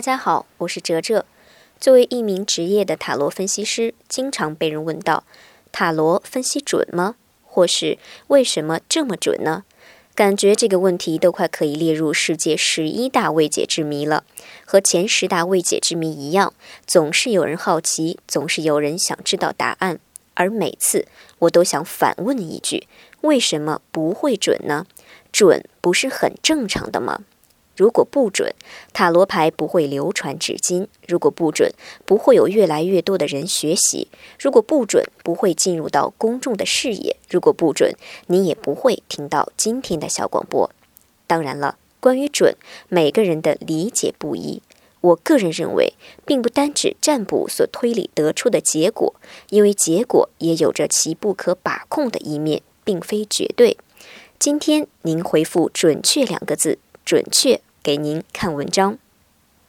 大家好，我是哲哲。作为一名职业的塔罗分析师，经常被人问到：塔罗分析准吗？或是为什么这么准呢？感觉这个问题都快可以列入世界十一大未解之谜了。和前十大未解之谜一样，总是有人好奇，总是有人想知道答案。而每次我都想反问一句：为什么不会准呢？准不是很正常的吗？如果不准，塔罗牌不会流传至今；如果不准，不会有越来越多的人学习；如果不准，不会进入到公众的视野；如果不准，你也不会听到今天的小广播。当然了，关于准，每个人的理解不一。我个人认为，并不单指占卜所推理得出的结果，因为结果也有着其不可把控的一面，并非绝对。今天您回复“准确”两个字，准确。给您看文章。